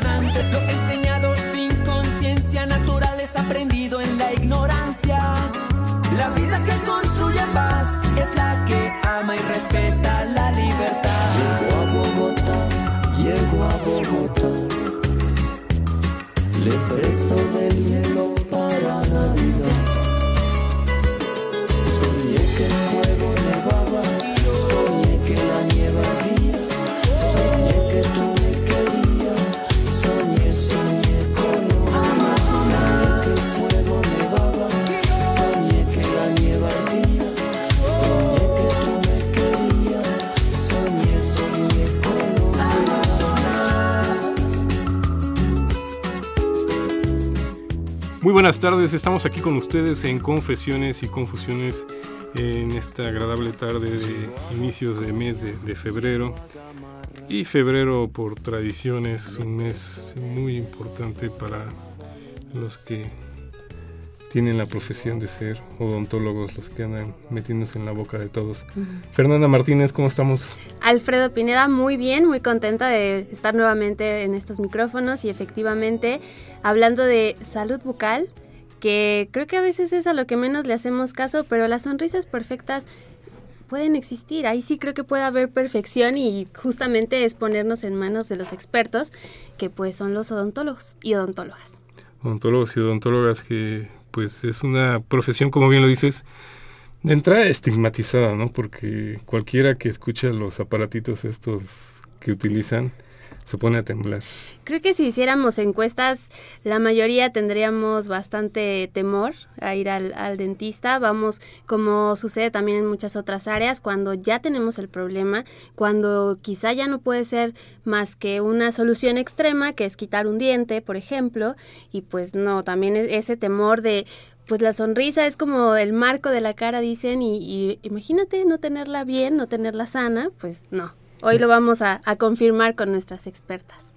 Como hacían antes. Lo enseñado sin buenas tardes, estamos aquí con ustedes en Confesiones y Confusiones en esta agradable tarde de inicios de mes de, febrero. Y febrero por tradición es un mes muy importante para los que tienen la profesión de ser odontólogos, los que andan metiéndose en la boca de todos. Fernanda Martínez, ¿cómo estamos? Alfredo Pineda, muy bien, muy contenta de estar nuevamente en estos micrófonos y efectivamente hablando de salud bucal, que creo que a veces es a lo que menos le hacemos caso, pero las sonrisas perfectas pueden existir. Ahí sí creo que puede haber perfección y justamente es ponernos en manos de los expertos, que pues son los odontólogos y odontólogas. Odontólogos y odontólogas que pues es una profesión, como bien lo dices, de entrada estigmatizada, ¿no? Porque cualquiera que escucha los aparatitos estos que utilizan se pone a temblar. Creo que si hiciéramos encuestas, la mayoría tendríamos bastante temor a ir al, al, dentista. Vamos, como sucede también en muchas otras áreas, cuando ya tenemos el problema, cuando quizá ya no puede ser más que una solución extrema, que es quitar un diente, por ejemplo, y pues no, también ese temor de pues la sonrisa es como el marco de la cara, dicen, y, y imagínate no tenerla bien, no tenerla sana, pues no, Hoy lo vamos a, a confirmar con nuestras expertas.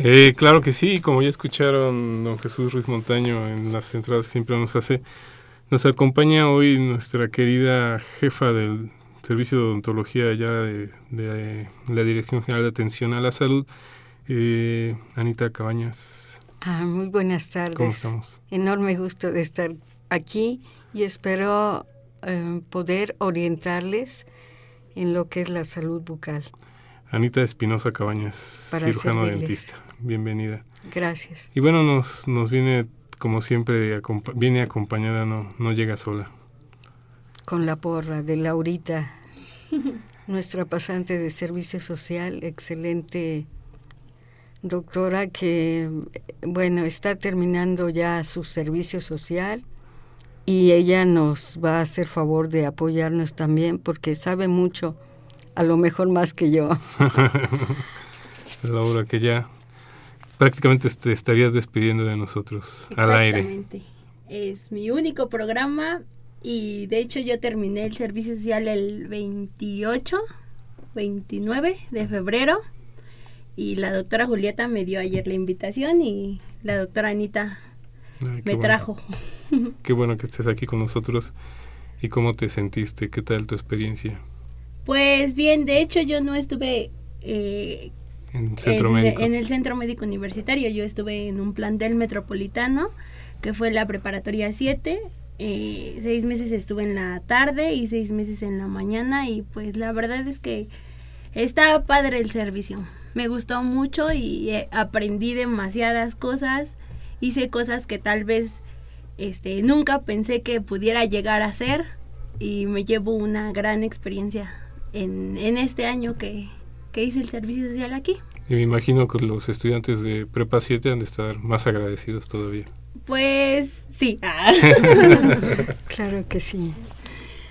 Eh, claro que sí, como ya escucharon don Jesús Ruiz Montaño en las entradas que siempre nos hace, nos acompaña hoy nuestra querida jefa del Servicio de Odontología allá de, de la Dirección General de Atención a la Salud, eh, Anita Cabañas. Ah, muy buenas tardes. ¿Cómo estamos? Enorme gusto de estar aquí y espero eh, poder orientarles en lo que es la salud bucal. Anita Espinosa Cabañas, Para cirujano servirles. dentista. Bienvenida. Gracias. Y bueno, nos, nos viene, como siempre, acompa- viene acompañada, no, no llega sola. Con la porra de Laurita, nuestra pasante de servicio social, excelente doctora que, bueno, está terminando ya su servicio social y ella nos va a hacer favor de apoyarnos también porque sabe mucho, a lo mejor más que yo. Laura, que ya prácticamente te estarías despidiendo de nosotros al aire. Exactamente. Es mi único programa y de hecho yo terminé el servicio social el 28, 29 de febrero y la doctora Julieta me dio ayer la invitación y la doctora Anita Ay, qué me bueno. trajo. Qué bueno que estés aquí con nosotros. ¿Y cómo te sentiste? ¿Qué tal tu experiencia Pues bien, de hecho yo no estuve eh, en Centro en, Médico? en el Centro Médico Universitario, yo estuve en un plantel metropolitano que fue la preparatoria 7. eh, seis meses estuve en la tarde y seis meses en la mañana y pues la verdad es que está padre el servicio. Me gustó mucho y eh, aprendí demasiadas cosas. Hice cosas que tal vez este, nunca pensé que pudiera llegar a hacer y me llevo una gran experiencia en, en este año que, que hice el servicio social aquí. Y me imagino que los estudiantes de Prepa 7 han de estar más agradecidos todavía. Pues sí. Ah. Claro que sí.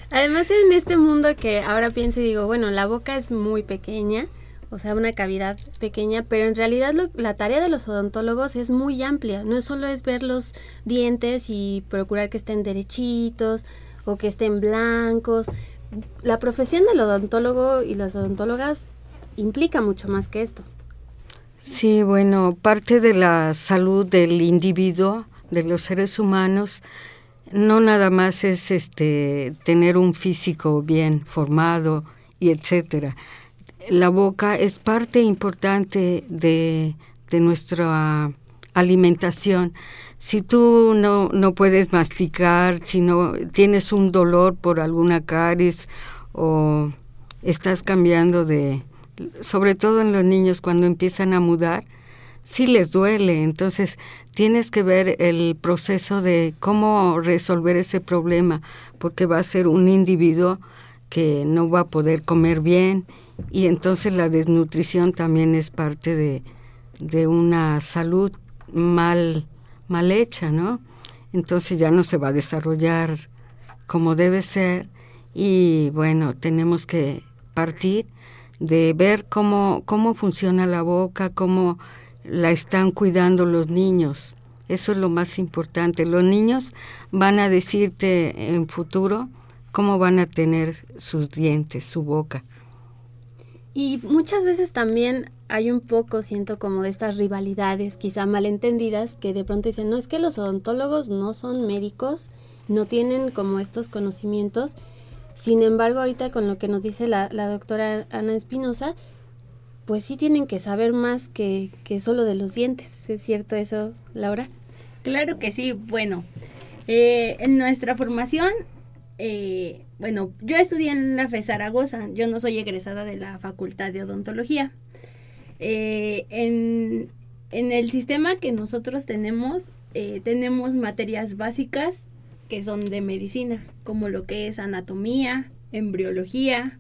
Además en este mundo que ahora pienso y digo, bueno, la boca es muy pequeña, o sea, una cavidad pequeña, pero en realidad lo- la tarea de los odontólogos es muy amplia. No solo es ver los dientes y procurar que estén derechitos o que estén blancos. La profesión del odontólogo y las odontólogas implica mucho más que esto. Sí, bueno, parte de la salud del individuo, de los seres humanos, no nada más es este tener un físico bien formado y etcétera. La boca es parte importante de, de nuestra alimentación. Si tú no, no puedes masticar, si no tienes un dolor por alguna caries o estás cambiando de, sobre todo en los niños cuando empiezan a mudar, sí les duele. Entonces tienes que ver el proceso de cómo resolver ese problema, porque va a ser un individuo que no va a poder comer bien y entonces la desnutrición también es parte de, de una salud mal, mal hecha, ¿no? Entonces ya no se va a desarrollar como debe ser y bueno, tenemos que partir de ver cómo, cómo funciona la boca, cómo la están cuidando los niños. Eso es lo más importante. Los niños van a decirte en futuro cómo van a tener sus dientes, su boca. Y muchas veces también hay un poco, siento como de estas rivalidades, quizá malentendidas, que de pronto dicen, no es que los odontólogos no son médicos, no tienen como estos conocimientos. Sin embargo, ahorita con lo que nos dice la, doctora Ana Espinosa, pues sí tienen que saber más que, que solo de los dientes. ¿Es cierto eso, Laura? Claro que sí. Bueno, eh, en nuestra formación, eh, bueno, yo estudié en la FE Zaragoza. Yo no soy egresada de la Facultad de Odontología. Eh, en, en el sistema que nosotros tenemos, eh, tenemos materias básicas que son de medicina, como lo que es anatomía, embriología,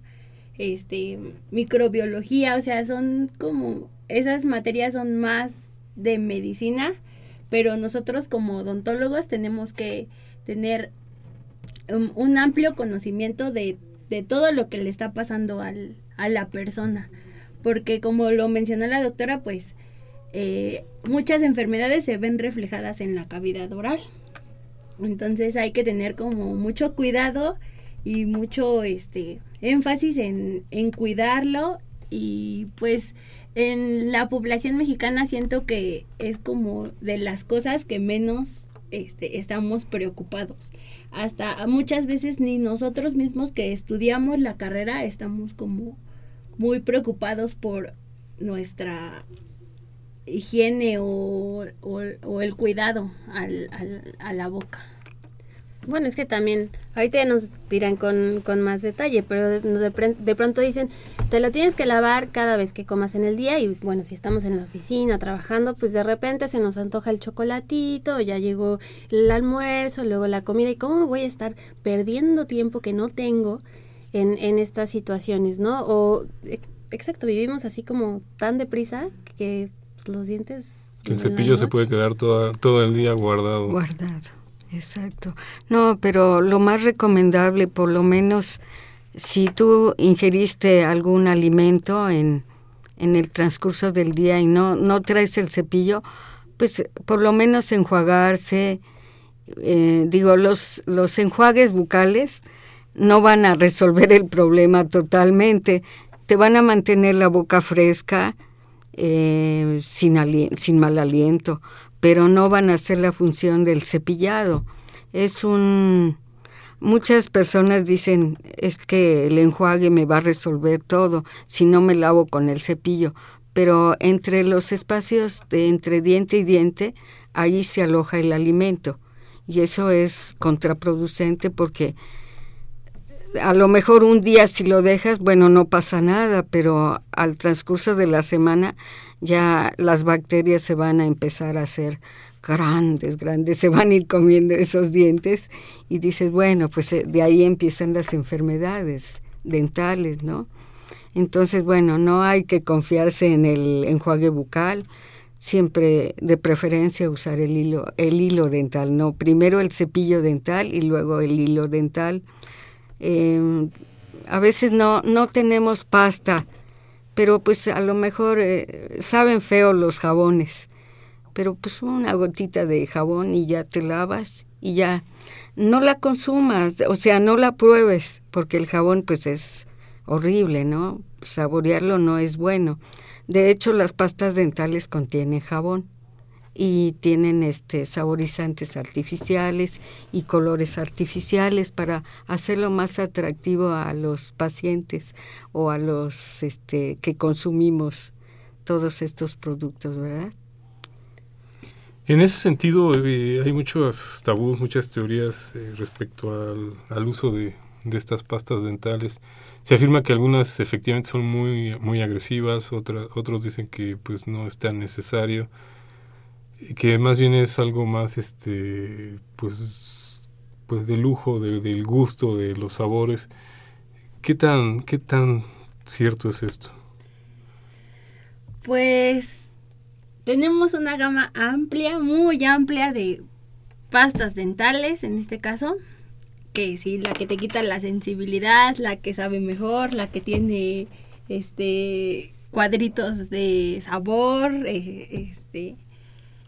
este, microbiología, o sea, son como, esas materias son más de medicina, pero nosotros como odontólogos tenemos que tener un, un amplio conocimiento de, de, todo lo que le está pasando al, a la persona, porque como lo mencionó la doctora, pues eh, muchas enfermedades se ven reflejadas en la cavidad oral. Entonces hay que tener como mucho cuidado y mucho este énfasis en, en cuidarlo y pues en la población mexicana siento que es como de las cosas que menos este, estamos preocupados. Hasta muchas veces ni nosotros mismos que estudiamos la carrera estamos como muy preocupados por nuestra higiene o, o, el cuidado al, al, a la boca. Bueno, es que también, ahorita ya nos dirán con, con más detalle, pero de, de, pronto dicen, te lo tienes que lavar cada vez que comas en el día y bueno, si estamos en la oficina trabajando, pues de repente se nos antoja el chocolatito, ya llegó el almuerzo, luego la comida y cómo voy a estar perdiendo tiempo que no tengo en, en estas situaciones, ¿no? O, exacto, vivimos así como tan deprisa que los dientes... El cepillo se puede quedar toda, todo el día guardado. Guardado. Exacto. No, pero lo más recomendable, por lo menos si tú ingeriste algún alimento en, en el transcurso del día y no, no traes el cepillo, pues por lo menos enjuagarse. Eh, digo, los, los enjuagues bucales no van a resolver el problema totalmente, te van a mantener la boca fresca, eh, sin, sin mal aliento, pero no van a hacer la función del cepillado. Es un... Muchas personas dicen, es que el enjuague me va a resolver todo si no me lavo con el cepillo, pero entre los espacios de entre diente y diente, ahí se aloja el alimento y eso es contraproducente porque a lo mejor un día si lo dejas, bueno, no pasa nada, pero al transcurso de la semana ya las bacterias se van a empezar a hacer grandes, grandes, se van a ir comiendo esos dientes y dices, bueno, pues de ahí empiezan las enfermedades dentales, ¿no? Entonces, bueno, no hay que confiarse en el enjuague bucal, siempre de preferencia usar el hilo, el hilo dental, no, primero el cepillo dental y luego el hilo dental. Eh, a veces no, no tenemos pasta, pero pues a lo mejor eh, saben feo los jabones, pero pues una gotita de jabón y ya te lavas y ya no la consumas, o sea, no la pruebes, porque el jabón pues es horrible, ¿no? Saborearlo no es bueno. De hecho, las pastas dentales contienen jabón y tienen este saborizantes artificiales y colores artificiales para hacerlo más atractivo a los pacientes o a los este que consumimos todos estos productos, ¿verdad? En ese sentido, eh, hay muchos tabús, muchas teorías eh, respecto al, al uso de, de, estas pastas dentales. Se afirma que algunas efectivamente son muy, muy agresivas, otras, otros dicen que pues no es tan necesario, que más bien es algo más, este, pues, pues de lujo, de, del gusto, de los sabores. ¿Qué tan, qué tan cierto es esto? Pues tenemos una gama amplia, muy amplia de pastas dentales en este caso. Que sí, la que te quita la sensibilidad, la que sabe mejor, la que tiene este cuadritos de sabor, eh, este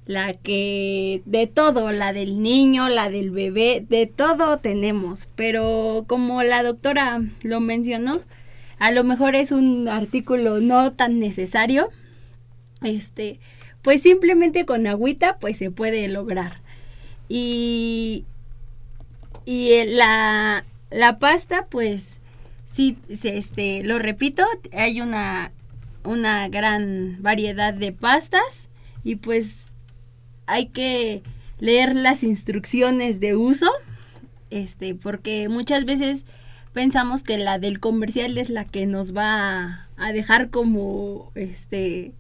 la que de todo, la del niño, la del bebé, de todo tenemos, pero como la doctora lo mencionó, a lo mejor es un artículo no tan necesario. Este, pues simplemente con agüita pues se puede lograr. Y, y la, la pasta pues sí, este, lo repito, hay una, una gran variedad de pastas y pues hay que leer las instrucciones de uso, este, porque muchas veces pensamos que la del comercial es la que nos va a dejar como, este,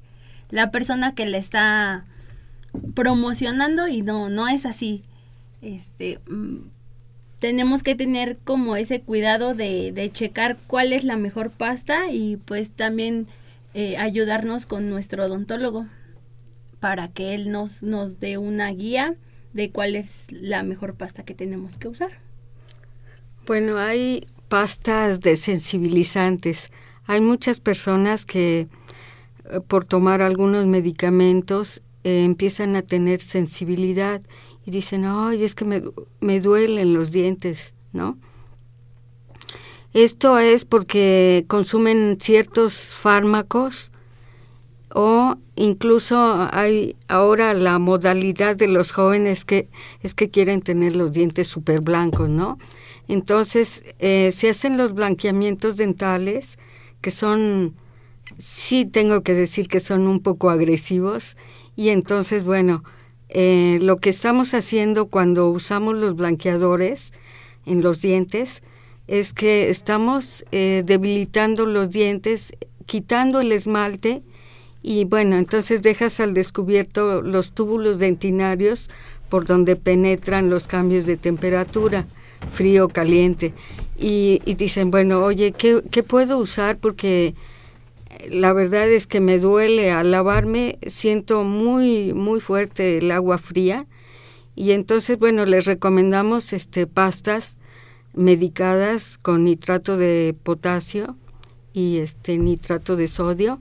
la persona que la está promocionando y no, no es así. Este, mm, tenemos que tener como ese cuidado de, de, checar cuál es la mejor pasta y pues también eh, ayudarnos con nuestro odontólogo para que él nos, nos dé una guía de cuál es la mejor pasta que tenemos que usar. Bueno, hay pastas desensibilizantes. Hay muchas personas que eh, por tomar algunos medicamentos eh, empiezan a tener sensibilidad y dicen, ay, es que me, me duelen los dientes, ¿no? Esto es porque consumen ciertos fármacos o incluso hay ahora la modalidad de los jóvenes que es que quieren tener los dientes súper blancos, ¿no? Entonces eh, se hacen los blanqueamientos dentales que son, sí tengo que decir que son un poco agresivos y entonces bueno, eh, lo que estamos haciendo cuando usamos los blanqueadores en los dientes es que estamos eh, debilitando los dientes, quitando el esmalte, y bueno, entonces dejas al descubierto los túbulos dentinarios por donde penetran los cambios de temperatura, frío, caliente. Y, dicen, bueno, oye, ¿qué, ¿qué, puedo usar? Porque la verdad es que me duele al lavarme, siento muy, muy fuerte el agua fría. Y entonces, bueno, les recomendamos este, pastas medicadas con nitrato de potasio y este nitrato de sodio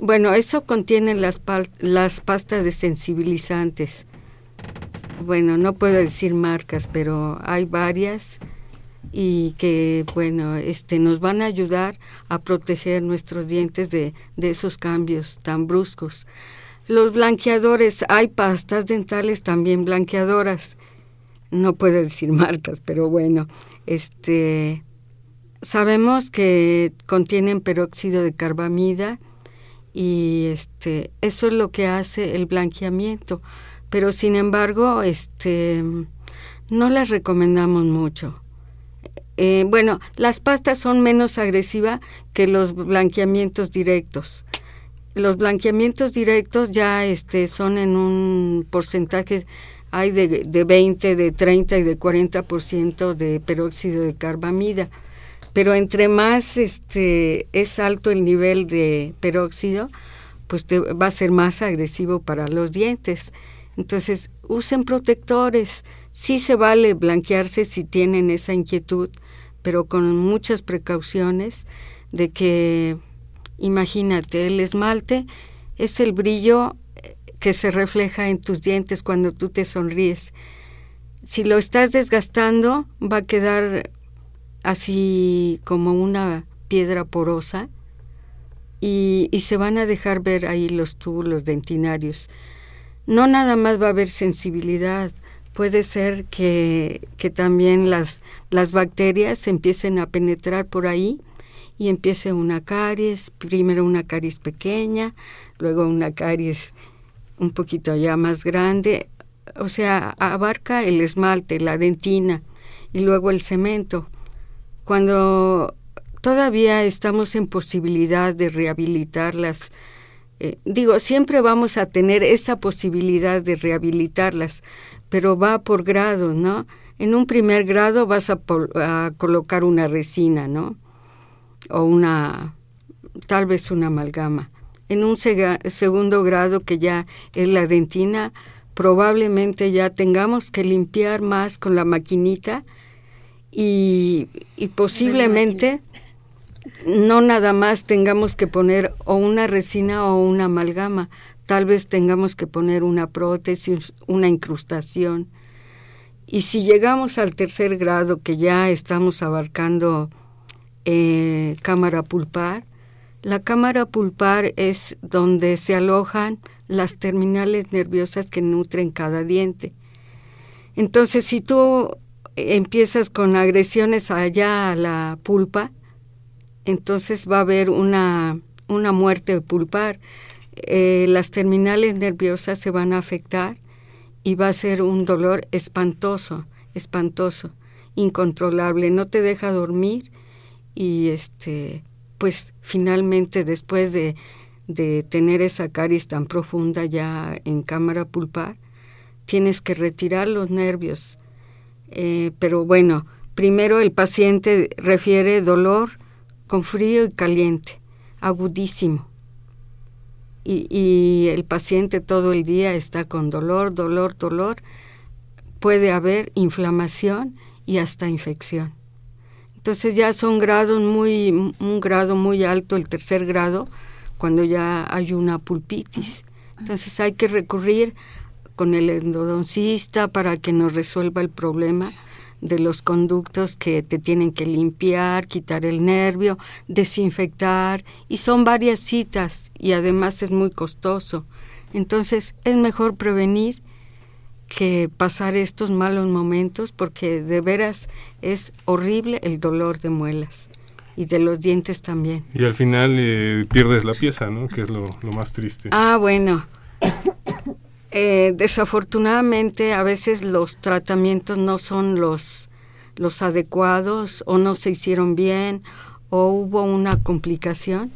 bueno, eso contiene las, las pastas desensibilizantes. Bueno, no puedo decir marcas, pero hay varias y que, bueno, este, nos van a ayudar a proteger nuestros dientes de, de esos cambios tan bruscos. Los blanqueadores, hay pastas dentales también blanqueadoras. No puedo decir marcas, pero bueno, este, sabemos que contienen peróxido de carbamida, y este eso es lo que hace el blanqueamiento. Pero sin embargo este no las recomendamos mucho. Eh, bueno las pastas son menos agresivas que los blanqueamientos directos. Los blanqueamientos directos ya este son en un porcentaje hay de, de 20, de 30 y de 40% de peróxido de carbamida pero entre más este es alto el nivel de peróxido, pues te, va a ser más agresivo para los dientes. Entonces, usen protectores. Sí se vale blanquearse si tienen esa inquietud, pero con muchas precauciones de que, imagínate, el esmalte es el brillo eh, que se refleja en tus dientes cuando tú te sonríes. Si lo estás desgastando, va a quedar así como una piedra porosa y, se van a dejar ver ahí los túbulos dentinarios. No nada más va a haber sensibilidad, puede ser que, que también las, las bacterias empiecen a penetrar por ahí y empiece una caries, primero una caries pequeña, luego una caries un poquito ya más grande, o sea, abarca el esmalte, la dentina y luego el cemento. Cuando todavía estamos en posibilidad de rehabilitarlas, eh, digo, siempre vamos a tener esa posibilidad de rehabilitarlas, pero va por grado, ¿no? En un primer grado vas a, a colocar una resina, ¿no? O una, tal vez una amalgama. En un segundo grado, que ya es la dentina, probablemente ya tengamos que limpiar más con la maquinita y, y posiblemente no nada más tengamos que poner o una resina o una amalgama, tal vez tengamos que poner una prótesis, una incrustación. Y si llegamos al tercer grado, que ya estamos abarcando eh, cámara pulpar, la cámara pulpar es donde se alojan las terminales nerviosas que nutren cada diente. Entonces, si tú empiezas con agresiones allá a la pulpa, entonces va a haber una, una muerte pulpar. Eh, las terminales nerviosas se van a afectar y va a ser un dolor espantoso, espantoso, incontrolable, no te deja dormir y este pues finalmente después de, de tener esa caries tan profunda ya en cámara pulpar, tienes que retirar los nervios. Eh, pero bueno, primero el paciente refiere dolor con frío y caliente, agudísimo. Y, y, el paciente todo el día está con dolor, dolor, dolor. Puede haber inflamación y hasta infección. Entonces ya son grados muy, un grado muy alto, el tercer grado, cuando ya hay una pulpitis. Entonces hay que recurrir con el endodoncista para que nos resuelva el problema de los conductos que te tienen que limpiar, quitar el nervio, desinfectar, y son varias citas y además es muy costoso. Entonces es mejor prevenir que pasar estos malos momentos porque de veras es horrible el dolor de muelas y de los dientes también. Y al final eh, pierdes la pieza, ¿no? Que es lo, lo más triste. Ah, bueno. Eh, desafortunadamente a veces los tratamientos no son los, los adecuados o no se hicieron bien o hubo una complicación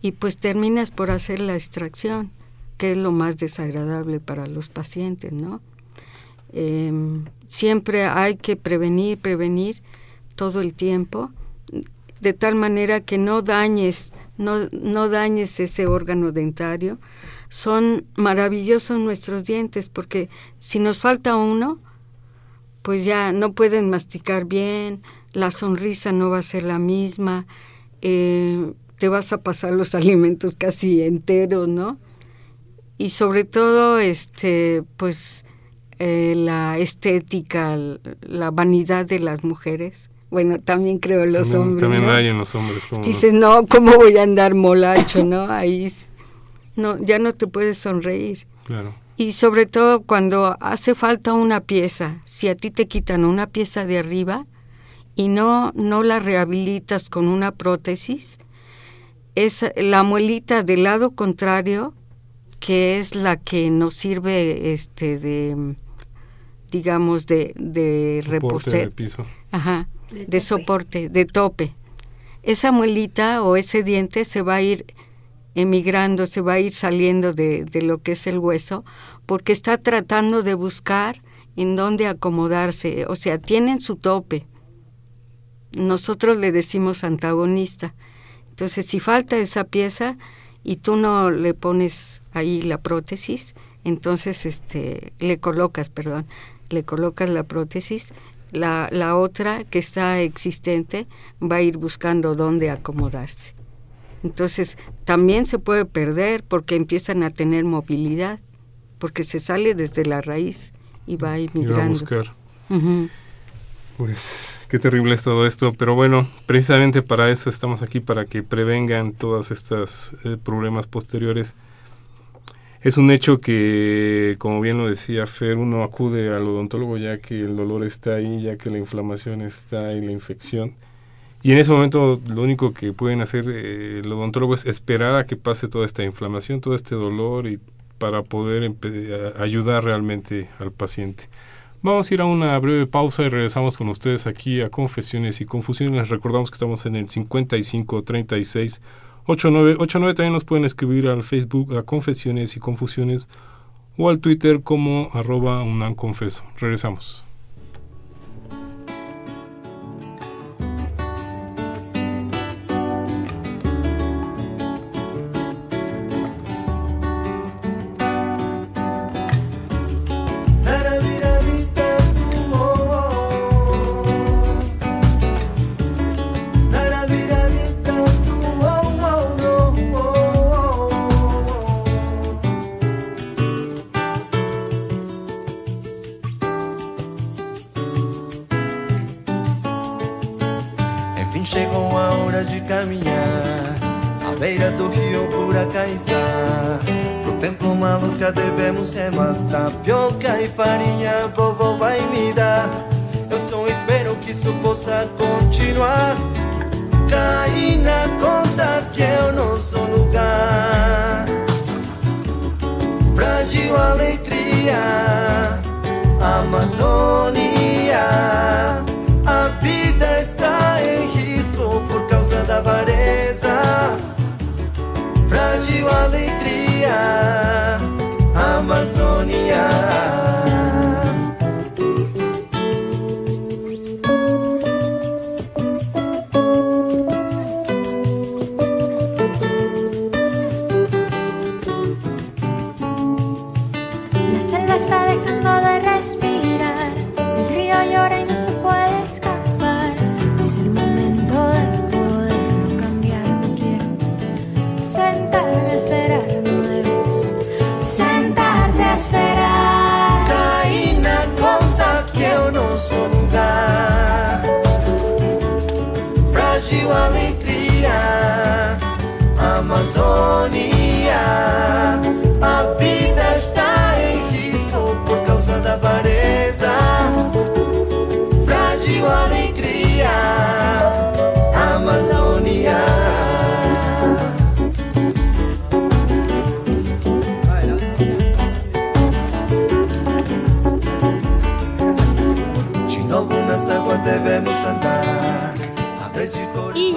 y pues terminas por hacer la extracción, que es lo más desagradable para los pacientes, ¿no? Eh, siempre hay que prevenir, prevenir todo el tiempo, de tal manera que no dañes, no, no dañes ese órgano dentario, son maravillosos nuestros dientes porque si nos falta uno, pues ya no pueden masticar bien, la sonrisa no va a ser la misma, eh, te vas a pasar los alimentos casi enteros, ¿no? Y sobre todo, este, pues eh, la estética, la vanidad de las mujeres. Bueno, también creo los hombres. También hay en los hombres. Dices, no, ¿cómo voy a andar molacho, no? Ahí no, ya no te puedes sonreír. Claro. Y sobre todo cuando hace falta una pieza, si a ti te quitan una pieza de arriba y no, no la rehabilitas con una prótesis, es la muelita del lado contrario, que es la que nos sirve este de digamos de, de reposer, piso. Ajá, de, de soporte, de tope. Esa muelita o ese diente se va a ir emigrando, se va a ir saliendo de, de lo que es el hueso, porque está tratando de buscar en dónde acomodarse, o sea, tienen su tope nosotros le decimos antagonista. Entonces, si falta esa pieza y tú no le pones ahí la prótesis, entonces este le colocas, perdón, le colocas la prótesis, la, la otra que está existente va a ir buscando dónde acomodarse. Entonces, también se puede perder porque empiezan a tener movilidad, porque se sale desde la raíz y va Y va a buscar. Pues qué terrible es todo esto, pero bueno, precisamente para eso estamos aquí, para que prevengan todos estos eh, problemas posteriores. Es un hecho que, como bien lo decía Fer, uno acude al odontólogo ya que el dolor está ahí, ya que la inflamación está y la infección. Y en ese momento lo único que pueden hacer eh, el odontólogo es esperar a que pase toda esta inflamación, todo este dolor y para poder ayudar realmente al paciente. Vamos a ir a una breve pausa y regresamos con ustedes aquí a Confesiones y Confusiones. Les recordamos que estamos en el 55 36 89 89. También nos pueden escribir al Facebook a Confesiones y Confusiones o al Twitter como arroba unam confeso. Regresamos. Frágil alegria Amazônia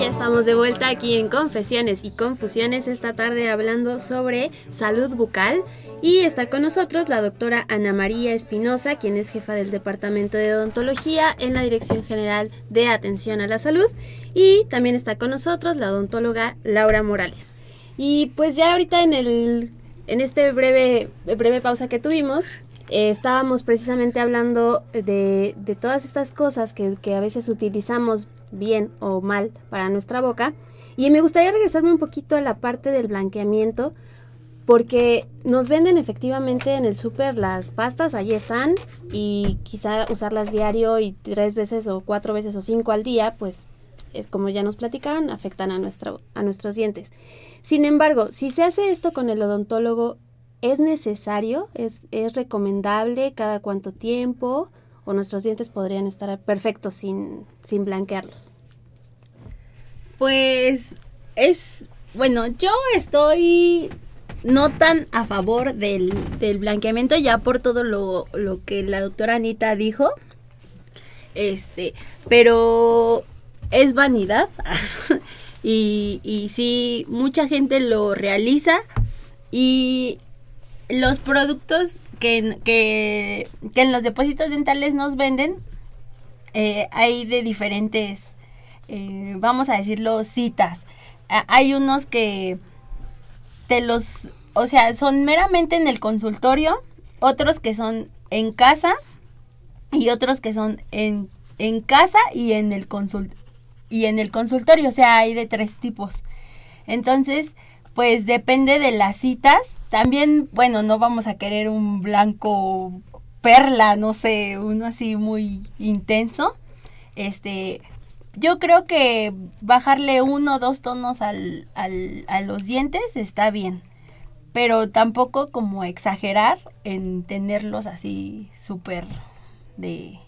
estamos de vuelta aquí en Confesiones y Confusiones esta tarde hablando sobre salud bucal. Y está con nosotros la doctora Ana María Espinosa, quien es jefa del Departamento de Odontología en la Dirección General de Atención a la Salud. Y también está con nosotros la odontóloga Laura Morales. Y pues ya ahorita en el en este breve breve pausa que tuvimos eh, estábamos precisamente hablando de, de todas estas cosas que, que a veces utilizamos bien o mal para nuestra boca. Y me gustaría regresarme un poquito a la parte del blanqueamiento, porque nos venden efectivamente en el súper las pastas, ahí están, y quizá usarlas diario y tres veces o cuatro veces o cinco al día, pues es como ya nos platicaron, afectan a, nuestra, a nuestros dientes. Sin embargo, si se hace esto con el odontólogo, ¿es necesario? ¿Es, es recomendable? ¿Cada cuánto tiempo? ¿O nuestros dientes podrían estar perfectos sin, sin blanquearlos? Pues es, bueno, yo estoy no tan a favor del, del blanqueamiento ya por todo lo, lo que la doctora Anita dijo. Este, pero es vanidad. y, y sí, mucha gente lo realiza. Y los productos que, que, que en los depósitos dentales nos venden, eh, hay de diferentes eh, vamos a decirlo, citas. Hay unos que te los, o sea, son meramente en el consultorio, otros que son en casa y otros que son en, en casa y en el consult y en el consultorio, o sea, hay de tres tipos. Entonces, pues depende de las citas. También, bueno, no vamos a querer un blanco perla, no sé, uno así muy intenso. Este, yo creo que bajarle uno o dos tonos al, al- a los dientes está bien. Pero tampoco como exagerar en tenerlos así súper de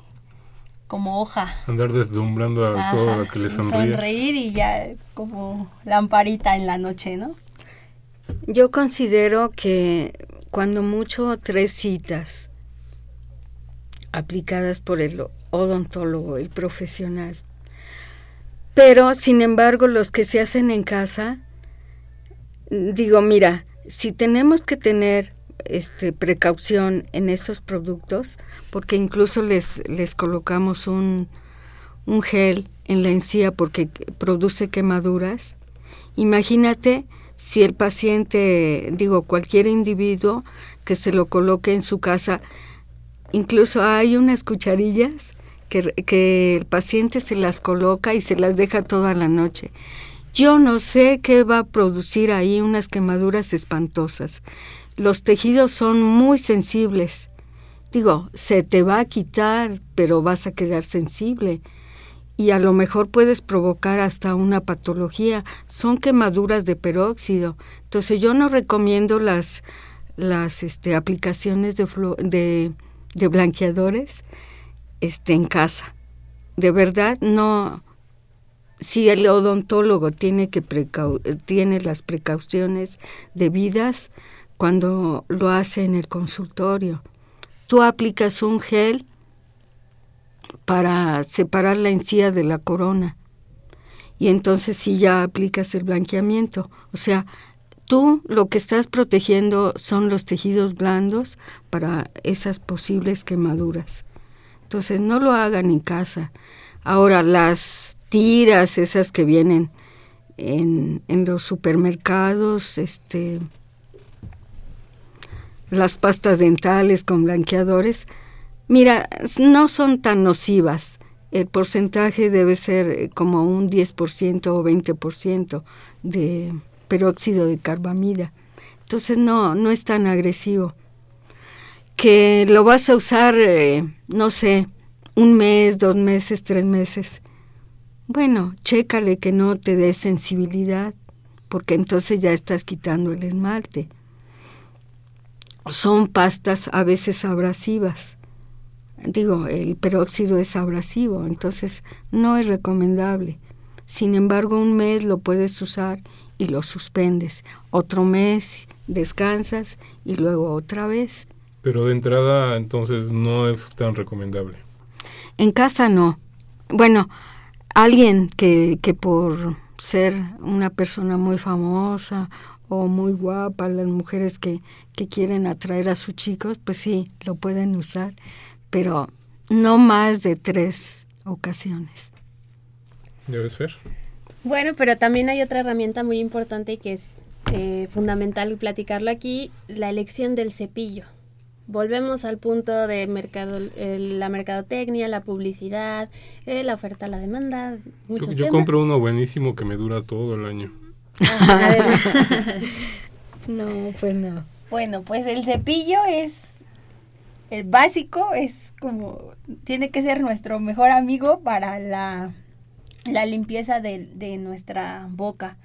como hoja. Andar deslumbrando a Ajá, todo lo que le sí, sonríes. Sonreír y ya como lamparita en la noche, ¿no? Yo considero que cuando mucho tres citas aplicadas por el odontólogo, el profesional. Pero, sin embargo, los que se hacen en casa, digo, mira, si tenemos que tener este, precaución en esos productos, porque incluso les, les colocamos un, un gel en la encía porque produce quemaduras, imagínate si el paciente, digo, cualquier individuo que se lo coloque en su casa, incluso hay unas cucharillas que, el paciente se las coloca y se las deja toda la noche. Yo no sé qué va a producir ahí unas quemaduras espantosas. Los tejidos son muy sensibles. Digo, se te va a quitar, pero vas a quedar sensible. Y a lo mejor puedes provocar hasta una patología. Son quemaduras de peróxido. Entonces yo no recomiendo las, las este, aplicaciones de, de, de blanqueadores este, en casa. De verdad, no. Si el odontólogo tiene, que tiene las precauciones debidas cuando lo hace en el consultorio, tú aplicas un gel para separar la encía de la corona y entonces sí ya aplicas el blanqueamiento. O sea, tú lo que estás protegiendo son los tejidos blandos para esas posibles quemaduras. Entonces no lo hagan en casa. Ahora, las tiras, esas que vienen en, en los supermercados, este, las pastas dentales con blanqueadores, mira, no son tan nocivas. El porcentaje debe ser eh, como un 10% o 20% de peróxido de carbamida. Entonces no, no es tan agresivo. Que lo vas a usar, eh, no sé, un mes, dos meses, tres meses. Bueno, chécale que no te dé sensibilidad, porque entonces ya estás quitando el esmalte. Son pastas a veces abrasivas. Digo, el peróxido es abrasivo, entonces no es recomendable. Sin embargo, un mes lo puedes usar y lo suspendes. Otro mes descansas y luego otra vez. Pero de entrada, entonces, no es tan recomendable. En casa no. Bueno, alguien que, que por ser una persona muy famosa o muy guapa, las mujeres que, que quieren atraer a sus chicos, pues sí, lo pueden usar, pero no más de tres ocasiones. ¿Ya ves, Fer? Bueno, pero también hay otra herramienta muy importante y que es eh, fundamental platicarlo aquí, la elección del cepillo. Volvemos al punto de mercado, eh, la mercadotecnia, la publicidad, eh, la oferta, la demanda, muchos Yo, yo temas. compro uno buenísimo que me dura todo el año. No, pues no. Bueno, pues el cepillo es el básico, es como tiene que ser nuestro mejor amigo para la, la limpieza de, de nuestra boca.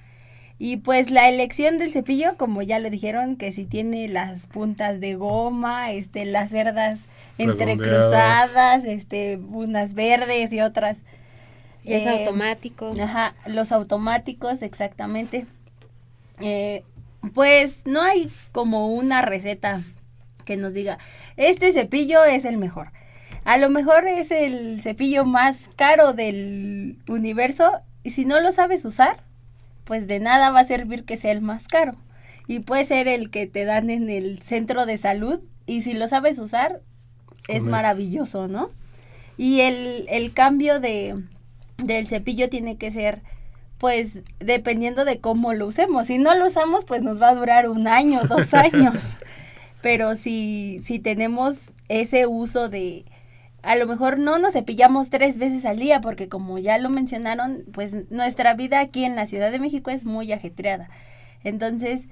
Y pues la elección del cepillo, como ya lo dijeron, que si tiene las puntas de goma, este, las cerdas entrecruzadas, este, unas verdes y otras. Y es eh, automático. Ajá, los automáticos, exactamente. Eh, pues no hay como una receta que nos diga, este cepillo es el mejor. A lo mejor es el cepillo más caro del universo y si no lo sabes usar, pues de nada va a servir que sea el más caro. Y puede ser el que te dan en el centro de salud y si lo sabes usar, es maravilloso, ¿no? Y el, el cambio de, del cepillo tiene que ser pues dependiendo de cómo lo usemos. Si no lo usamos, pues nos va a durar un año, dos años. Pero si, si tenemos ese uso de, a lo mejor no nos cepillamos tres veces al día, porque como ya lo mencionaron, pues nuestra vida aquí en la Ciudad de México es muy ajetreada. Entonces,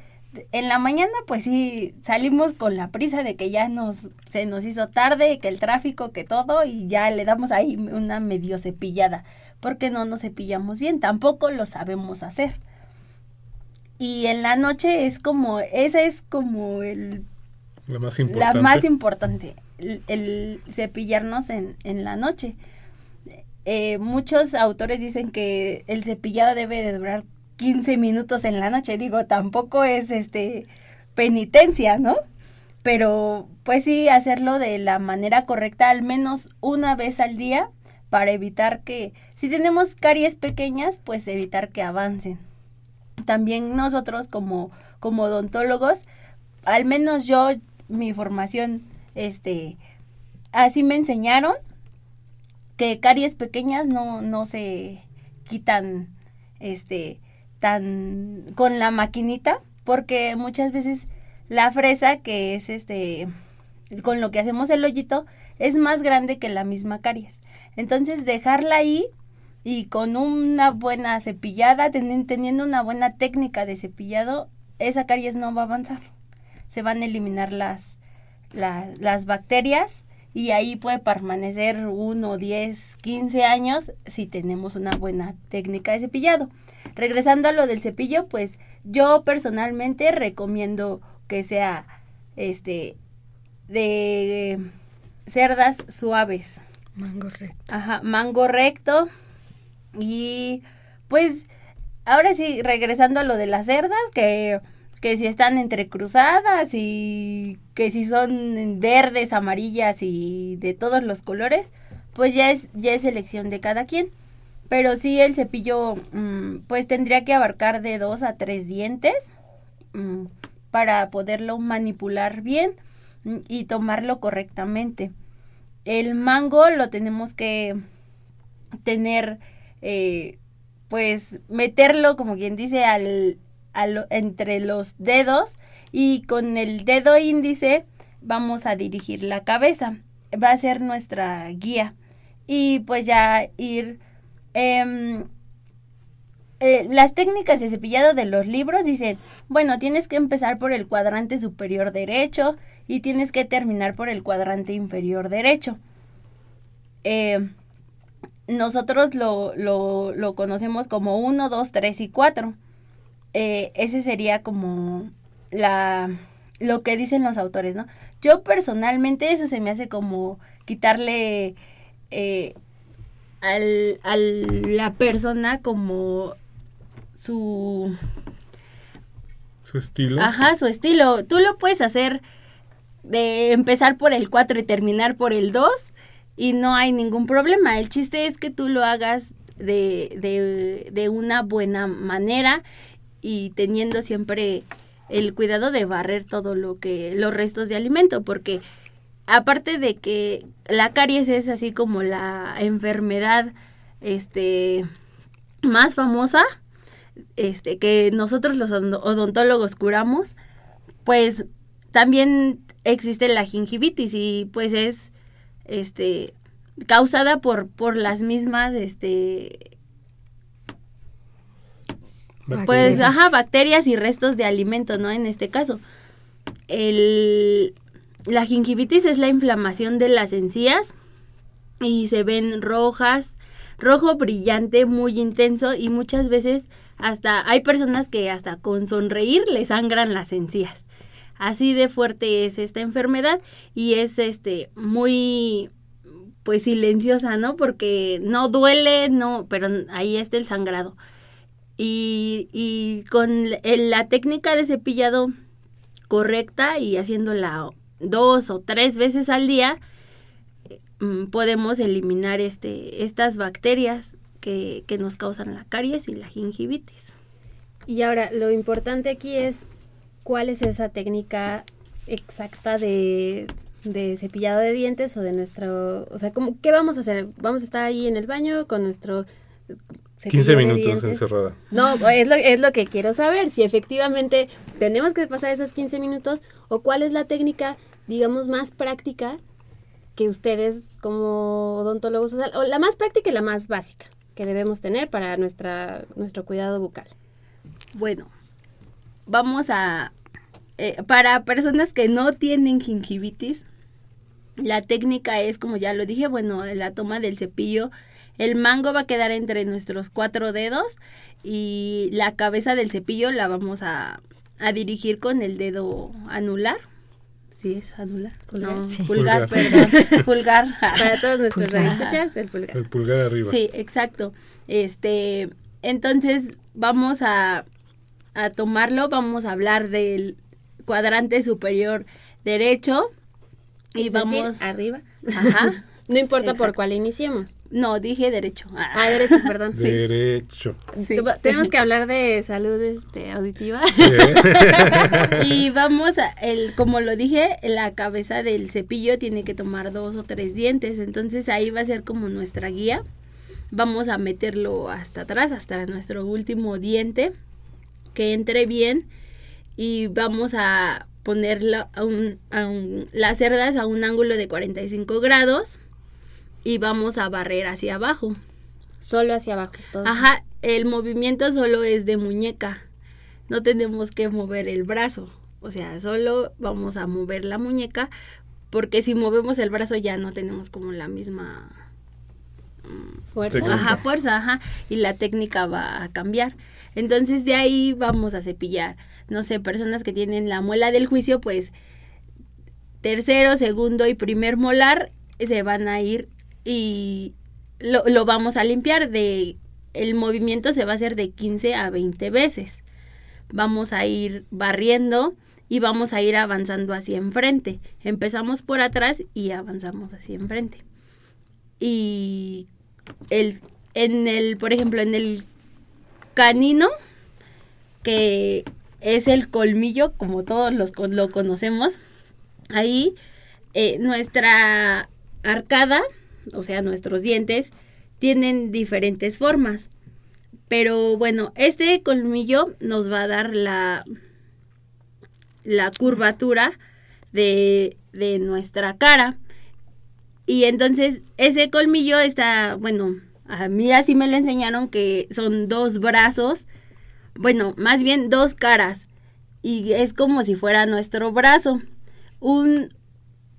en la mañana, pues sí, salimos con la prisa de que ya nos, se nos hizo tarde, que el tráfico, que todo, y ya le damos ahí una medio cepillada porque no nos cepillamos bien, tampoco lo sabemos hacer. Y en la noche es como, esa es como el... La más importante. La más importante, el, el cepillarnos en, en, la noche. Eh, muchos autores dicen que el cepillado debe de durar 15 minutos en la noche. Digo, tampoco es este penitencia, ¿no? Pero pues sí, hacerlo de la manera correcta, al menos una vez al día, para evitar que, si tenemos caries pequeñas, pues evitar que avancen. También nosotros como, como odontólogos, al menos yo, mi formación, este, así me enseñaron que caries pequeñas no, no se quitan, este, tan, con la maquinita, porque muchas veces la fresa, que es este, con lo que hacemos el hoyito, es más grande que la misma caries. Entonces dejarla ahí y con una buena cepillada, teniendo una buena técnica de cepillado, esa caries no va a avanzar. Se van a eliminar las, las, las bacterias y ahí puede permanecer 1, 10, 15 años si tenemos una buena técnica de cepillado. Regresando a lo del cepillo, pues yo personalmente recomiendo que sea este de cerdas suaves. Mango recto. Ajá, mango recto. Y pues ahora sí, regresando a lo de las cerdas, que, que si están entrecruzadas y que si son verdes, amarillas y de todos los colores, pues ya es, ya es elección de cada quien. Pero sí el cepillo mmm, pues tendría que abarcar de dos a tres dientes mmm, para poderlo manipular bien mm, y tomarlo correctamente el mango lo tenemos que tener, eh, pues meterlo, como quien dice, al, entre los dedos y con el dedo índice vamos a dirigir la cabeza. Va a ser nuestra guía. Y pues ya ir... Eh, eh, las técnicas de cepillado de los libros dicen, bueno, tienes que empezar por el cuadrante superior derecho, y tienes que terminar por el cuadrante inferior derecho. Eh, nosotros lo, lo, lo, conocemos como 1, 2, 3 y 4. Eh, ese sería como la lo que dicen los autores, ¿no? Yo personalmente eso se me hace como quitarle eh, al, a la persona como su... Su estilo. Ajá, su estilo. Tú lo puedes hacer de empezar por el 4 y terminar por el 2 y no hay ningún problema. El chiste es que tú lo hagas de, de, de una buena manera y teniendo siempre el cuidado de barrer todo lo que los restos de alimento porque aparte de que la caries es así como la enfermedad este más famosa este que nosotros los odontólogos curamos pues también existe la gingivitis y pues es este causada por por las mismas este bacterias. pues ajá bacterias y restos de alimento no en este caso el la gingivitis es la inflamación de las encías y se ven rojas rojo brillante muy intenso y muchas veces hasta hay personas que hasta con sonreír le sangran las encías Así de fuerte es esta enfermedad y es este muy pues silenciosa, ¿no? Porque no duele, no, pero ahí está el sangrado. Y, y con la técnica de cepillado correcta y haciéndola dos o tres veces al día, mm, podemos eliminar este, estas bacterias que, que nos causan la caries y la gingivitis. Y ahora, lo importante aquí es cuál es esa técnica exacta de, de cepillado de dientes o de nuestro, o sea, ¿cómo, ¿qué vamos a hacer? Vamos a estar ahí en el baño con nuestro 15 de minutos encerrada. No, es lo, es lo que quiero saber, si efectivamente tenemos que pasar esos 15 minutos o cuál es la técnica, digamos, más práctica que ustedes como odontólogos, o, sea, o la más práctica y la más básica que debemos tener para nuestra, nuestro cuidado bucal. Bueno, vamos a... eh, para personas que no tienen gingivitis, la técnica es, como ya lo dije, bueno, la toma del cepillo. El mango va a quedar entre nuestros cuatro dedos y la cabeza del cepillo la vamos a, a dirigir con el dedo anular. ¿Sí es anular? Pulgar. No, Sí. pulgar, Pulgar. perdón. Pulgar. Para todos nuestros Pulgar. radioescuchas, el pulgar. El pulgar arriba. Sí, exacto. Este, entonces vamos a, a tomarlo, vamos a hablar del cuadrante superior derecho y Es decir, vamos arriba. Ajá. No importa por cuál iniciemos. No, dije derecho. Ah, derecho, perdón. Derecho. Sí. Tenemos que hablar de salud este, auditiva. Y vamos a, el, como lo dije, la cabeza del cepillo tiene que tomar dos o tres dientes, entonces ahí va a ser como nuestra guía. Vamos a meterlo hasta atrás, hasta nuestro último diente, que entre bien y vamos a ponerlo a un, a un- las cerdas a un ángulo de 45 grados y vamos a barrer hacia abajo. Solo hacia abajo. todo. Ajá, el movimiento solo es de muñeca. No tenemos que mover el brazo. O sea, solo vamos a mover la muñeca porque si movemos el brazo ya no tenemos como la misma Fuerza. Técnica. ajá, fuerza, ajá, y la técnica va a cambiar. Entonces de ahí vamos a cepillar. No sé, personas que tienen la muela del juicio, pues tercero, segundo y primer molar se van a ir y lo, lo vamos a limpiar de el movimiento se va a hacer de 15 a 20 veces. Vamos a ir barriendo y vamos a ir avanzando hacia enfrente. Empezamos por atrás y avanzamos hacia enfrente. Y el en el, por ejemplo, en el canino que es el colmillo, como todos los lo conocemos, ahí eh, nuestra arcada, o sea, nuestros dientes, tienen diferentes formas. Pero bueno, este colmillo nos va a dar la, la curvatura de, de nuestra cara. Y entonces ese colmillo está, bueno, a mí así me lo enseñaron que son dos brazos, bueno, más bien dos caras. Y es como si fuera nuestro brazo. Un,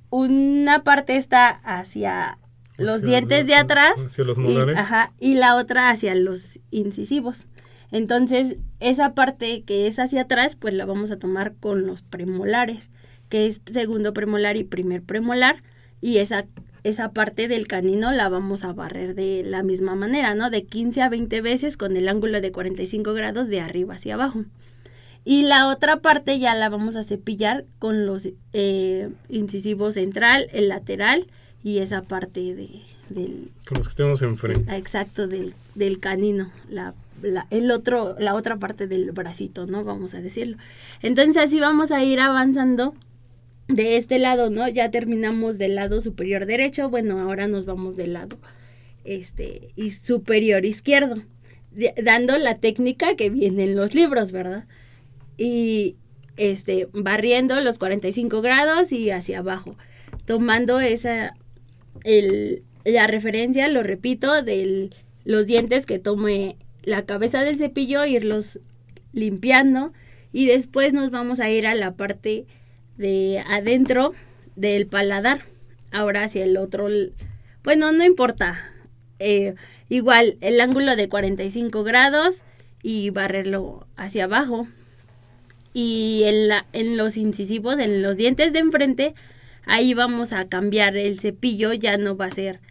una parte está hacia los dientes de atrás hacia los y- molares. ajá, y la otra hacia los incisivos. Entonces, esa parte que es hacia atrás, pues la vamos a tomar con los premolares, que es segundo premolar y primer premolar, y esa, esa parte del canino la vamos a barrer de la misma manera, ¿no? De 15 a 20 veces con el ángulo de 45 grados de arriba hacia abajo. Y la otra parte ya la vamos a cepillar con los eh, incisivos central, el lateral y esa parte de, del, Con los que tenemos enfrente. Ah, Exacto, del, del canino, la, la- el otro, la otra parte del bracito, ¿no? Vamos a decirlo. Entonces así vamos a ir avanzando de este lado, ¿no? Ya terminamos del lado superior derecho, bueno, ahora nos vamos del lado este y superior izquierdo, de- dando la técnica que viene en los libros, ¿verdad? Y este barriendo los 45 grados y hacia abajo, tomando esa el, la referencia, lo repito, de los dientes que tome la cabeza del cepillo, irlos limpiando y después nos vamos a ir a la parte de adentro del paladar. Ahora hacia el otro, bueno, no importa. Eh, igual el ángulo de 45 grados y barrerlo hacia abajo. Y en, la, en los incisivos, en los dientes de enfrente, ahí vamos a cambiar el cepillo, ya no va a ser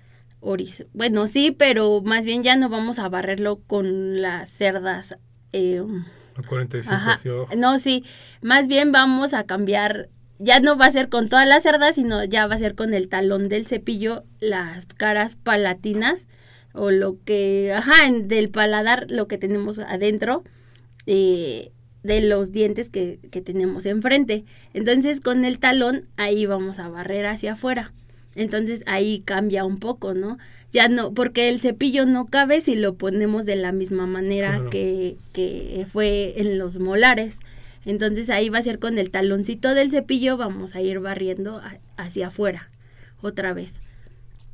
horiz- Bueno, sí, pero más bien ya no vamos a barrerlo con las cerdas. eh, A 45 Ajá. hacia abajo. No, sí, más bien vamos a cambiar, ya no va a ser con todas las cerdas, sino ya va a ser con el talón del cepillo, las caras palatinas o lo que, ajá, en- del paladar, lo que tenemos adentro eh, de los dientes que, que tenemos enfrente. Entonces con el talón ahí vamos a barrer hacia afuera. Entonces ahí cambia un poco, ¿no? Ya no, porque el cepillo no cabe si lo ponemos de la misma manera Claro. que, que fue en los molares. Entonces ahí va a ser con el taloncito del cepillo, vamos a ir barriendo a- hacia afuera otra vez.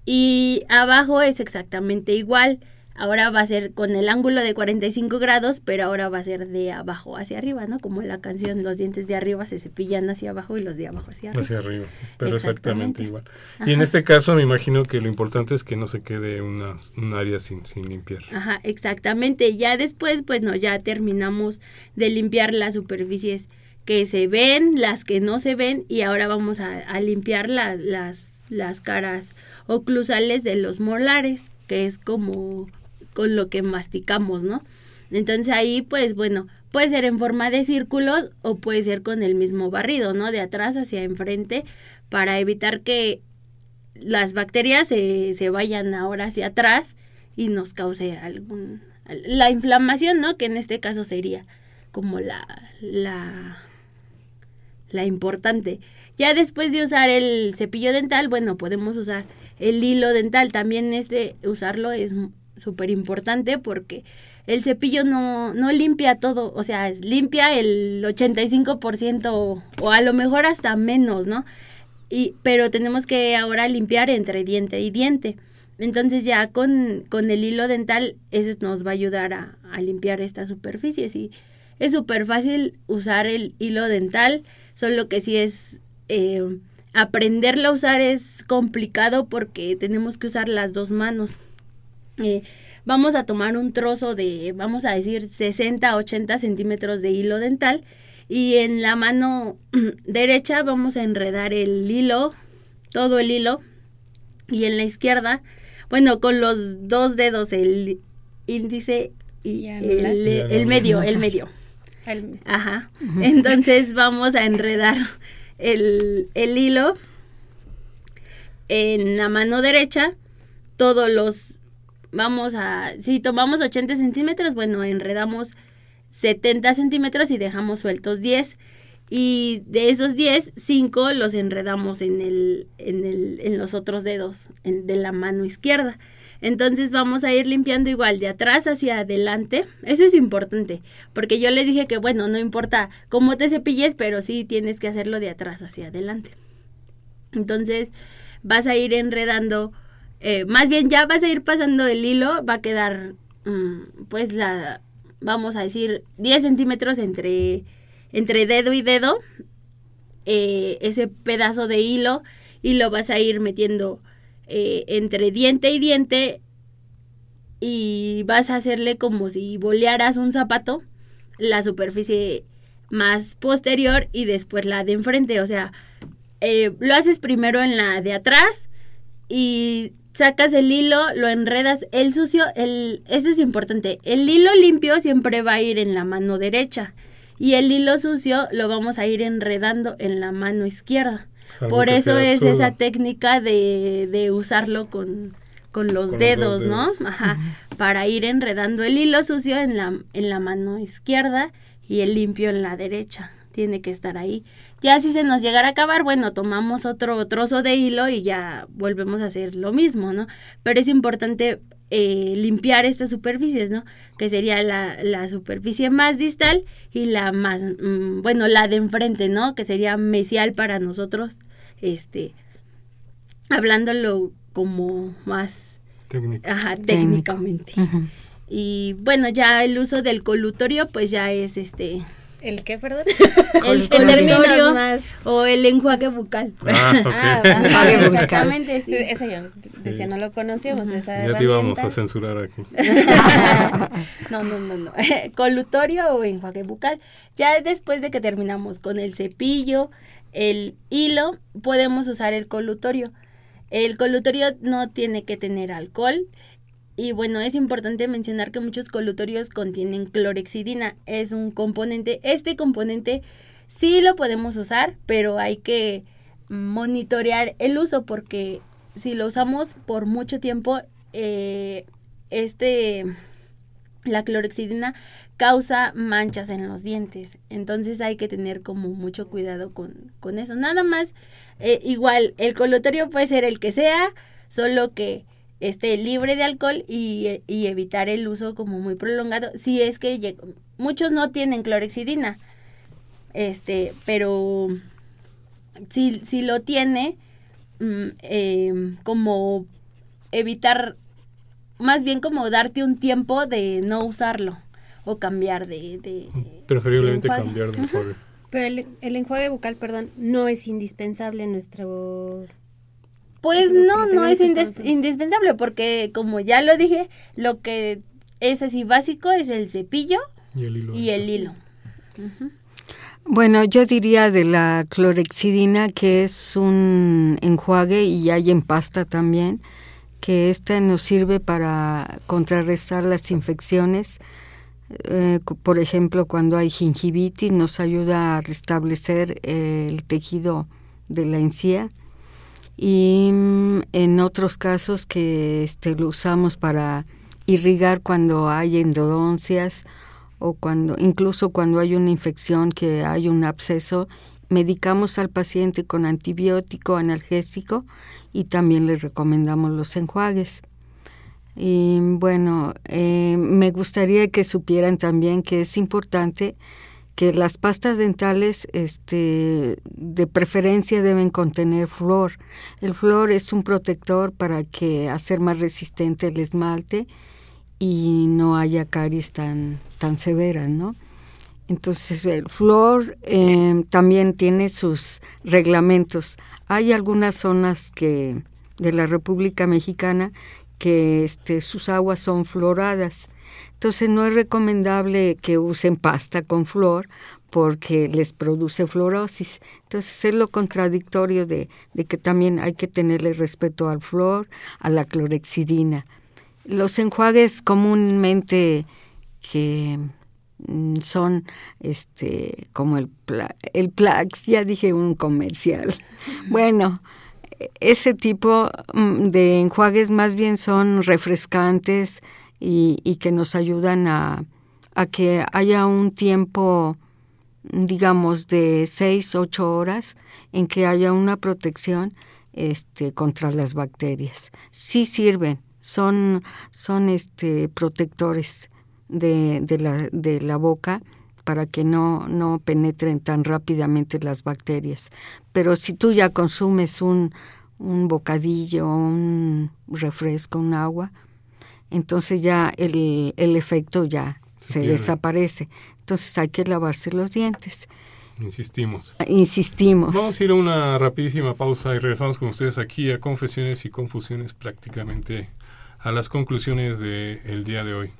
Y abajo es exactamente igual. Ahora va a ser con el ángulo de 45 grados, pero ahora va a ser de abajo hacia arriba, ¿no? Como en la canción, los dientes de arriba se cepillan hacia abajo y los de abajo hacia arriba. Hacia arriba, pero exactamente Exactamente. igual. Y en este caso me imagino que lo importante es que no se quede una, un área sin, sin limpiar. Ajá, exactamente. Ya después, pues no, ya terminamos de limpiar las superficies que se ven, las que no se ven, y ahora vamos a, a limpiar la- las, las caras oclusales de los molares, que es como lo que masticamos, ¿no? Entonces ahí, pues bueno, puede ser en forma de círculos o puede ser con el mismo barrido, ¿no? De atrás hacia enfrente, para evitar que las bacterias se, se vayan ahora hacia atrás y nos cause algún la inflamación, ¿no? Que en este caso sería como la la la importante. Ya después de usar el cepillo dental, bueno, podemos usar el hilo dental. También este usarlo es súper importante porque el cepillo no, no limpia todo, o sea, limpia el 85% o a lo mejor hasta menos, ¿no? Y, pero tenemos que ahora limpiar entre diente y diente. Entonces ya con, con el hilo dental, eso nos va a ayudar a, a limpiar estas superficies. Y es súper fácil usar el hilo dental, solo que si es... eh, aprenderlo a usar es complicado porque tenemos que usar las dos manos. Eh, vamos a tomar un trozo de, vamos a decir, 60, 80 centímetros de hilo dental y en la mano derecha vamos a enredar el hilo, todo el hilo, y en la izquierda, bueno, con los dos dedos, el índice y Y el, el medio, el medio. Ajá. Entonces vamos a enredar el, el hilo en la mano derecha. Todos los vamos a. Si tomamos 80 centímetros, bueno, enredamos 70 centímetros y dejamos sueltos 10. Y de esos 10, 5 los enredamos en, el, en, el, en los otros dedos de la mano izquierda. Entonces vamos a ir limpiando igual de atrás hacia adelante. Eso es importante, porque yo les dije que bueno, no importa cómo te cepilles, pero sí tienes que hacerlo de atrás hacia adelante. Entonces vas a ir enredando, eh, más bien ya vas a ir pasando el hilo, va a quedar mm, pues la, vamos a decir, 10 centímetros entre, entre dedo y dedo, eh, ese pedazo de hilo y lo vas a ir metiendo eh, entre diente y diente y vas a hacerle como si bolearas un zapato, la superficie más posterior y después la de enfrente, o sea, lo haces primero en la de atrás y sacas el hilo, lo enredas, el sucio, el, eso es importante, el hilo limpio siempre va a ir en la mano derecha y el hilo sucio lo vamos a ir enredando en la mano izquierda. Salvo Por eso es esa técnica de, de usarlo con, con los Con los dedos, dos ¿no? Ajá, para ir enredando el hilo sucio en la, en la mano izquierda y el limpio en la derecha. Tiene que estar ahí. Ya si se nos llegara a acabar, bueno, tomamos otro trozo de hilo y ya volvemos a hacer lo mismo, ¿no? Pero es importante eh, limpiar estas superficies, ¿no? Que sería la, la superficie más distal y la más, mm, bueno, la de enfrente, ¿no? Que sería mesial para nosotros, este, hablándolo como más, Técnica. ajá, Técnico. técnicamente. Y bueno, ya el uso del colutorio, pues ya es este, ¿El qué, perdón? el Colutorio. colutorio más... o el enjuague bucal. Ah, ok. Ah, Ajá, Enjuague bucal. exactamente, sí. Eso yo decía, no lo conocíamos, esa ya te íbamos a censurar aquí. no, no, no, no. Colutorio o enjuague bucal. Ya después de que terminamos con el cepillo, el hilo, podemos usar el colutorio. El colutorio no tiene que tener alcohol. Y bueno, es importante mencionar que muchos colutorios contienen clorexidina. Es un componente. Este componente sí lo podemos usar, pero hay que monitorear el uso porque si lo usamos por mucho tiempo, eh, este la clorexidina causa manchas en los dientes. Entonces hay que tener como mucho cuidado con, con eso. Nada más, eh, igual, el colutorio puede ser el que sea, solo que esté libre de alcohol y, y evitar el uso como muy prolongado. Si es que muchos no tienen clorexidina, este, pero si, si lo tiene, mm, eh, como evitar, más bien como darte un tiempo de no usarlo o cambiar de... de Preferiblemente de cambiar de enjuague. Pero el, el enjuague bucal, perdón, no es indispensable en nuestro... Pues no, no es indes- indispensable porque como ya lo dije, lo que es así básico es el cepillo Y el hilo. y el hilo. Bueno, yo diría de la clorexidina que es un enjuague y hay en pasta también, que esta nos sirve para contrarrestar las infecciones. Eh, por ejemplo, cuando hay gingivitis nos ayuda a restablecer el tejido de la encía y mm, en otros casos que este, lo usamos para irrigar cuando hay endodoncias o cuando incluso cuando hay una infección que hay un absceso medicamos al paciente con antibiótico analgésico y también le recomendamos los enjuagues. Y bueno eh, me gustaría que supieran también que es importante que las pastas dentales este, de preferencia deben contener flor. El flor es un protector para que hacer más resistente el esmalte y no haya caries tan, tan severas, ¿no? Entonces el flor eh, también tiene sus reglamentos. Hay algunas zonas que de la República Mexicana que este, sus aguas son floradas. Entonces no es recomendable que usen pasta con flor porque les produce fluorosis. Entonces es lo contradictorio de, de que también hay que tenerle respeto al flor, a la clorexidina. Los enjuagues comúnmente que mm, son este como el pla- el Plax, ya dije un comercial. Bueno, ese tipo mm, de enjuagues más bien son refrescantes y, que nos ayudan a, que haya un tiempo, digamos, de seis, ocho horas en que haya una protección este, contra las bacterias. Sí sirven, son, son este, protectores de, de, la, de la boca para que no, no penetren tan rápidamente las bacterias. Pero si tú ya consumes un, un bocadillo, un refresco, un agua, entonces ya el, el efecto ya Se desaparece. Entonces hay que lavarse los dientes. Insistimos. Insistimos. Vamos a ir a una rapidísima pausa y regresamos con ustedes aquí a Confesiones y Confusiones prácticamente a las conclusiones del día de hoy.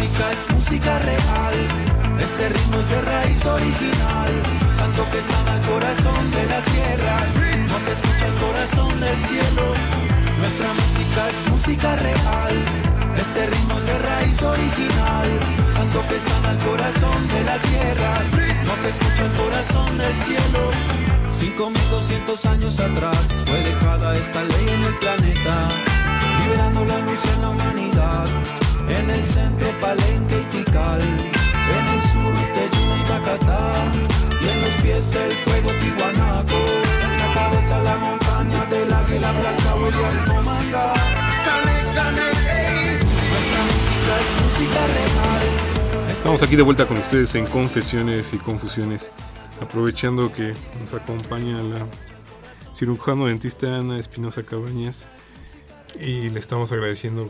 Es música real, este ritmo es de raíz original, canto que sana el corazón de la tierra, ritmo que escucha el corazón del cielo. Nuestra música es música real, este ritmo es de raíz original, canto que sana el corazón de la tierra, ritmo que escucha el corazón del cielo. 5200 años atrás fue dejada esta ley en el planeta, liberando la luz en la humanidad. En el centro Palenque y Tikal, en el sur Teyuna y Bacatá, y en los pies el fuego Tihuanaco, en la cabeza la montaña del águila blanca huele al ey. Nuestra música es música real. Estamos aquí de vuelta con ustedes en Confesiones y Confusiones, aprovechando que nos acompaña la cirujano dentista Ana Espinosa Cabañas y le estamos agradeciendo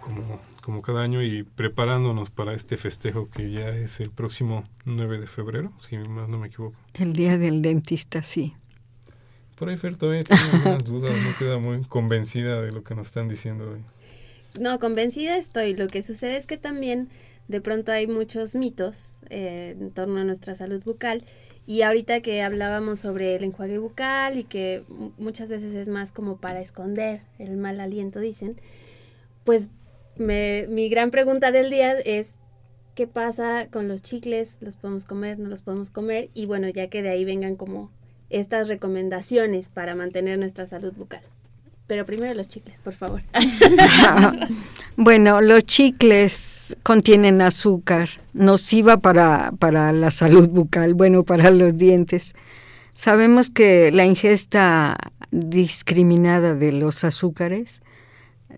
como, como cada año y preparándonos para este festejo que ya es el próximo 9 de febrero, si más no me equivoco. El día del dentista, sí. Por ahí Fer todavía tiene algunas dudas, no queda muy convencida de lo que nos están diciendo hoy. No, convencida estoy. Lo que sucede es que también de pronto hay muchos mitos eh, en torno a nuestra salud bucal. Y ahorita que hablábamos sobre el enjuague bucal y que mu- muchas veces es más como para esconder el mal aliento, dicen, pues me- mi gran pregunta del día es, ¿qué pasa con los chicles? ¿Los podemos comer? ¿No los podemos comer? Y bueno, ya que de ahí vengan como estas recomendaciones para mantener nuestra salud bucal. Pero primero los chicles, por favor. Bueno, los chicles contienen azúcar, nociva para, para la salud bucal, bueno, para los dientes. Sabemos que la ingesta discriminada de los azúcares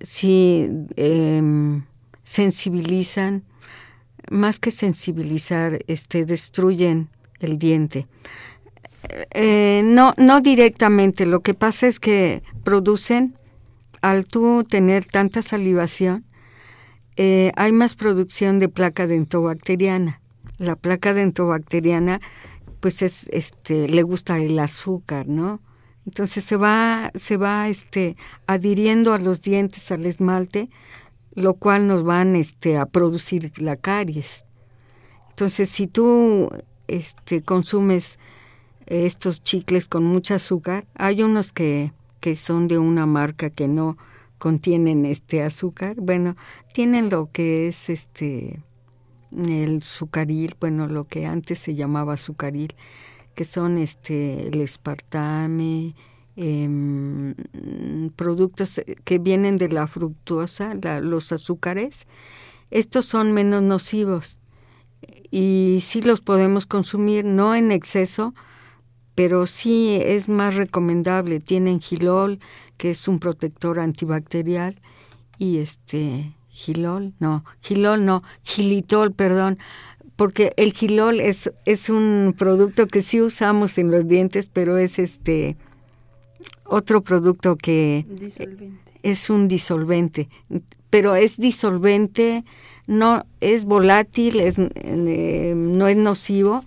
sí em, sensibilizan, más que sensibilizar, este, destruyen el diente. Eh, no, no directamente, lo que pasa es que producen, al tú tener tanta salivación, eh, hay más producción de placa dentobacteriana. La placa dentobacteriana, pues es, este, le gusta el azúcar, ¿no? Entonces se va, se va, este, adhiriendo a los dientes, al esmalte, lo cual nos van, este, a producir la caries. Entonces, si tú, este, consumes estos chicles con mucho azúcar, hay unos que, que son de una marca que no contienen este azúcar, bueno, tienen lo que es este el sucaril, bueno, lo que antes se llamaba sucaril, que son este el espartame, em, productos que vienen de la fructuosa, la- los azúcares, estos son menos nocivos y sí los podemos consumir, no en exceso, pero sí es más recomendable. Tienen gilol, que es un protector antibacterial, y este gilol, no, gilol no, gilitol, perdón, porque el gilol es, es un producto que sí usamos en los dientes, pero es este otro producto que Disolvente. es un disolvente, pero es disolvente, no es volátil, es, eh, no es nocivo.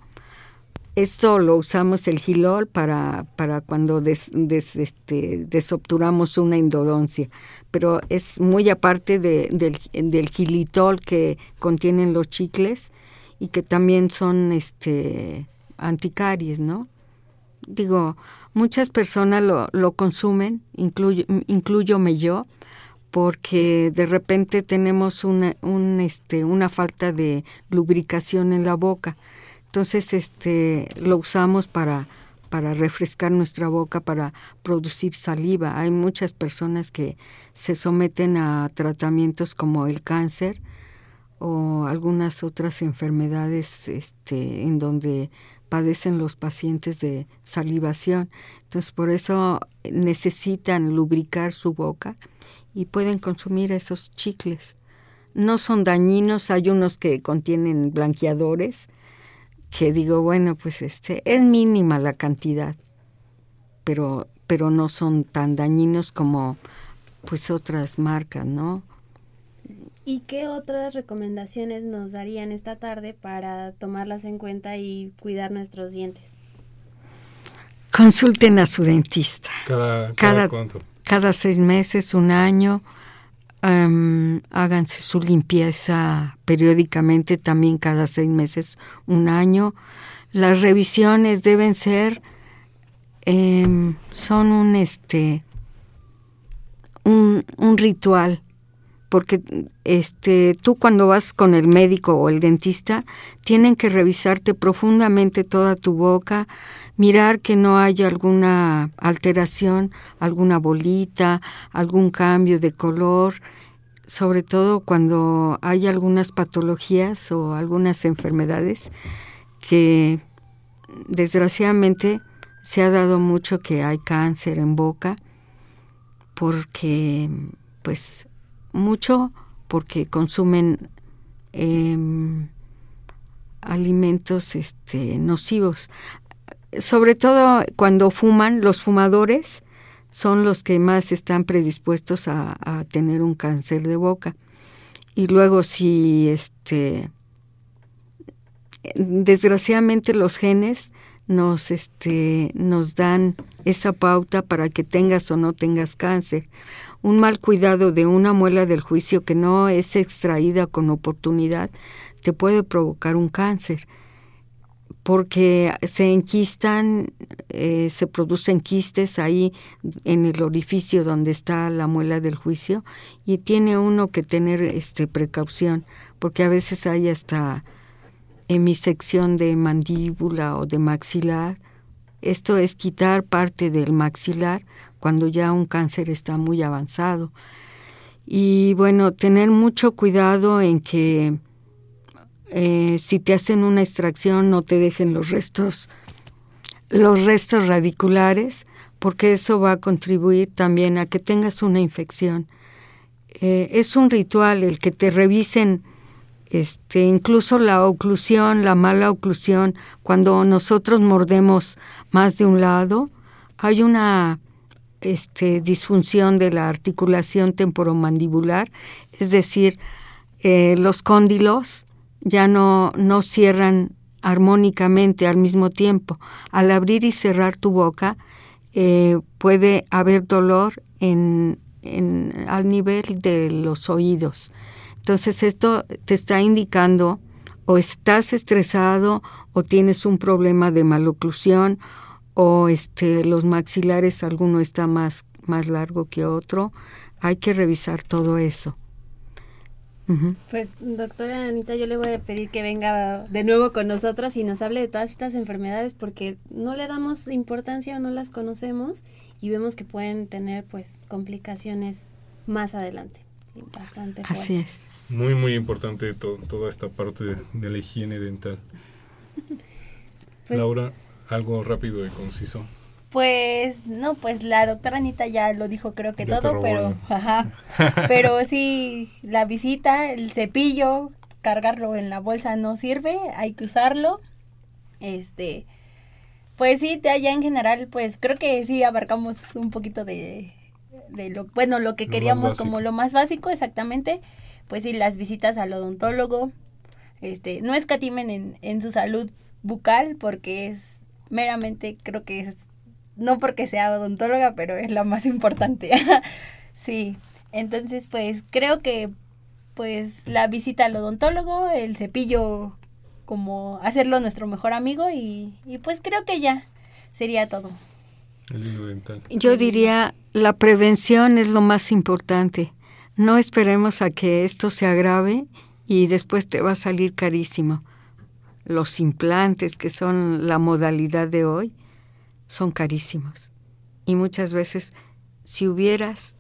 Esto lo usamos el gilol para, para cuando des- des- este, desobturamos una endodoncia, pero es muy aparte de- del, del gilitol que contienen los chicles y que también son este, anticaries, ¿no? digo, muchas personas lo, lo consumen, incluyo, incluyome yo, porque de repente tenemos una, un, este, una falta de lubricación en la boca. Entonces, este, lo usamos para, para refrescar nuestra boca, para producir saliva. Hay muchas personas que se someten a tratamientos como el cáncer o algunas otras enfermedades este, en donde padecen los pacientes de salivación. Entonces, por eso necesitan lubricar su boca y pueden consumir esos chicles. No son dañinos, hay unos que contienen blanqueadores, que digo, bueno, pues este es mínima la cantidad, pero pero no son tan dañinos como pues otras marcas, ¿no? ¿Y qué otras recomendaciones nos darían esta tarde para tomarlas en cuenta y cuidar nuestros dientes? Consulten a su dentista. Cada, cada, Cada- cuánto. Cada seis meses, un año, em, háganse su limpieza periódicamente, también cada seis meses, un año. Las revisiones deben ser, em, son un este, un, un ritual, porque este, tú cuando vas con el médico o el dentista, tienen que revisarte profundamente toda tu boca, mirar que no haya alguna alteración, alguna bolita, algún cambio de color, sobre todo cuando hay algunas patologías o algunas enfermedades que desgraciadamente se ha dado mucho que hay cáncer en boca porque pues mucho porque consumen em, alimentos este nocivos sobre todo cuando fuman los fumadores son los que más están predispuestos a, tener un cáncer de boca y luego si este desgraciadamente los genes nos este nos dan esa pauta para que tengas o no tengas cáncer. Un mal cuidado de una muela del juicio que no es extraída con oportunidad te puede provocar un cáncer. porque se enquistan, eh, se producen quistes ahí en el orificio donde está la muela del juicio y tiene uno que tener este precaución, porque a veces hay hasta hemisección de mandíbula o de maxilar. Esto es quitar parte del maxilar cuando ya un cáncer está muy avanzado. Y bueno, tener mucho cuidado en que eh, si te hacen una extracción no te dejen los restos, los restos radiculares, porque eso va a contribuir también a que tengas una infección. Eh, es un ritual el que te revisen este, incluso la oclusión, la mala oclusión, cuando nosotros mordemos más de un lado, hay una este, disfunción de la articulación temporomandibular, es decir, eh, los cóndilos ya no, no cierran armónicamente al mismo tiempo. Al abrir y cerrar tu boca eh, puede haber dolor en, en, al nivel de los oídos. Entonces esto te está indicando o estás estresado o tienes un problema de maloclusión o este los maxilares alguno está más más largo que otro. Hay que revisar todo eso. Pues doctora Anita, yo le voy a pedir que venga de nuevo con nosotros y nos hable de todas estas enfermedades porque no le damos importancia o no las conocemos y vemos que pueden tener pues complicaciones más adelante. Bastante Así es. Muy, muy importante to toda esta parte de, de la higiene dental. pues, Laura, algo rápido y conciso. Pues no, pues la doctora Anita ya lo dijo creo que ya todo, pero ajá. pero sí la visita, el cepillo, cargarlo en la bolsa no sirve, hay que usarlo. Este pues sí, ya en general pues creo que sí abarcamos un poquito de de lo bueno, lo que lo queríamos como lo más básico exactamente. Pues sí, las visitas al odontólogo, este, no escatimen en, en su salud bucal porque es meramente creo que es no porque sea odontóloga, pero es la más importante. sí, entonces pues creo que pues la visita al odontólogo, el cepillo como hacerlo nuestro mejor amigo y, y pues creo que ya sería todo. El hilo dental. Yo diría la prevención es lo más importante. No esperemos a que esto se agrave y después te va a salir carísimo. Los implantes, que son la modalidad de hoy, son carísimos. Y muchas veces, si hubieras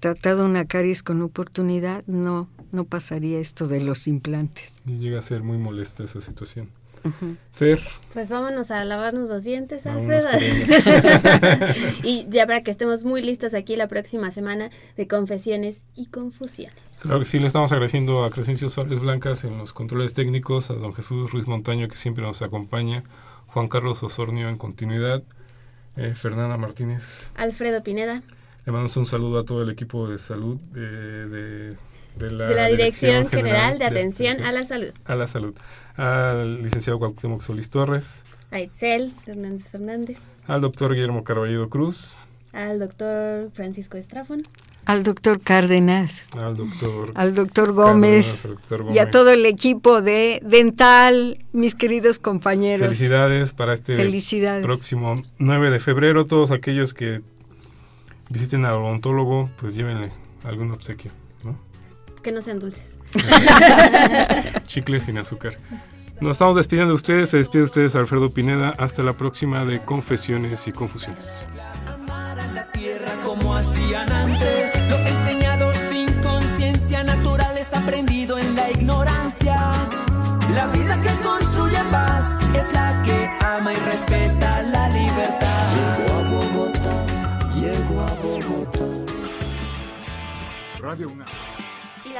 tratado una caries con oportunidad, no, no pasaría esto de los implantes. Y llega a ser muy molesta esa situación. Uh -huh. Fer. Pues vámonos a lavarnos los dientes, Alfredo. y ya para que estemos muy listos aquí la próxima semana de confesiones y confusiones. Claro que sí, le estamos agradeciendo a Crescencio Suárez Blancas en los controles técnicos, a don Jesús Ruiz Montaño que siempre nos acompaña, Juan Carlos Osornio en continuidad, eh, Fernanda Martínez. Alfredo Pineda. Le mandamos un saludo a todo el equipo de salud de, de, de, la, de la, Dirección, General, General de, Atención, Atención, a la Salud. A la Salud. Al licenciado Cuauhtémoc Solís Torres. A Itzel Hernández Fernández. Al doctor Guillermo Carballido Cruz. Al doctor Francisco Estrafón. Al doctor Cárdenas. Al doctor. Al doctor Gómez, Cárdenas, al doctor Gómez. Y a todo el equipo de Dental, mis queridos compañeros. Felicidades para este Felicidades. próximo 9 de febrero. Todos aquellos que visiten al odontólogo, pues llévenle algún obsequio. Que no sean dulces. Chicles sin azúcar. Nos estamos despidiendo de ustedes. Se despide de ustedes Alfredo Pineda. Hasta la próxima de Confesiones y Confusiones. como hacían antes. Lo enseñado sin conciencia natural es aprendido en la ignorancia. La vida que construye paz es la que ama y respeta la libertad. Llego a Bogotá, llego a Bogotá. Radio UNAM.